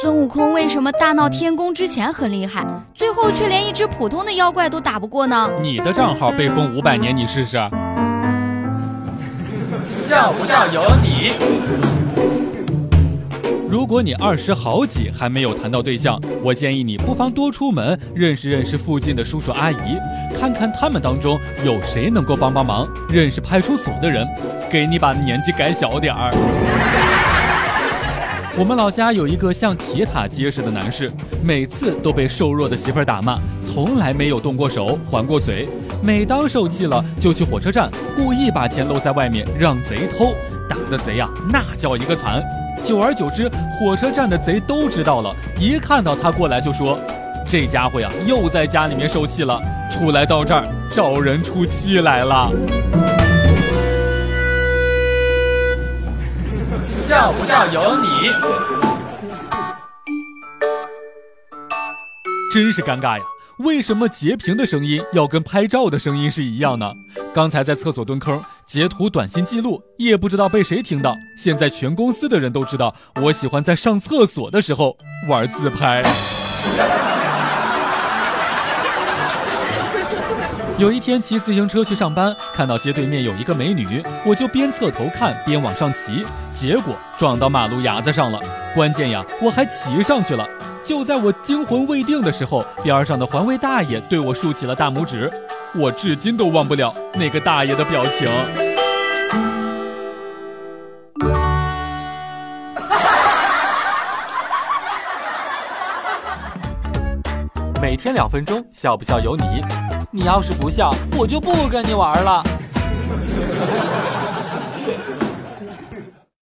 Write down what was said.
孙悟空为什么大闹天宫之前很厉害，最后却连一只普通的妖怪都打不过呢？你的账号被封五百年，你试试。笑不笑由你。如果你二十好几还没有谈到对象，我建议你不妨多出门认识认识附近的叔叔阿姨，看看他们当中有谁能够帮帮忙。认识派出所的人，给你把年纪改小点儿。我们老家有一个像铁塔结实的男士，每次都被瘦弱的媳妇儿打骂，从来没有动过手还过嘴。每当受气了，就去火车站故意把钱露在外面让贼偷，打的贼呀那叫一个惨。久而久之，火车站的贼都知道了，一看到他过来就说：“这家伙呀，又在家里面受气了，出来到这儿找人出气来了。”笑不笑由你。真是尴尬呀！为什么截屏的声音要跟拍照的声音是一样呢？刚才在厕所蹲坑截图短信记录，也不知道被谁听到。现在全公司的人都知道，我喜欢在上厕所的时候玩自拍。有一天骑自行车去上班，看到街对面有一个美女，我就边侧头看边往上骑，结果撞到马路牙子上了。关键呀，我还骑上去了。就在我惊魂未定的时候，边上的环卫大爷对我竖起了大拇指，我至今都忘不了那个大爷的表情。每天两分钟，笑不笑由你。你要是不笑，我就不跟你玩了。